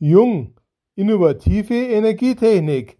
Jung, innovative Energietechnik.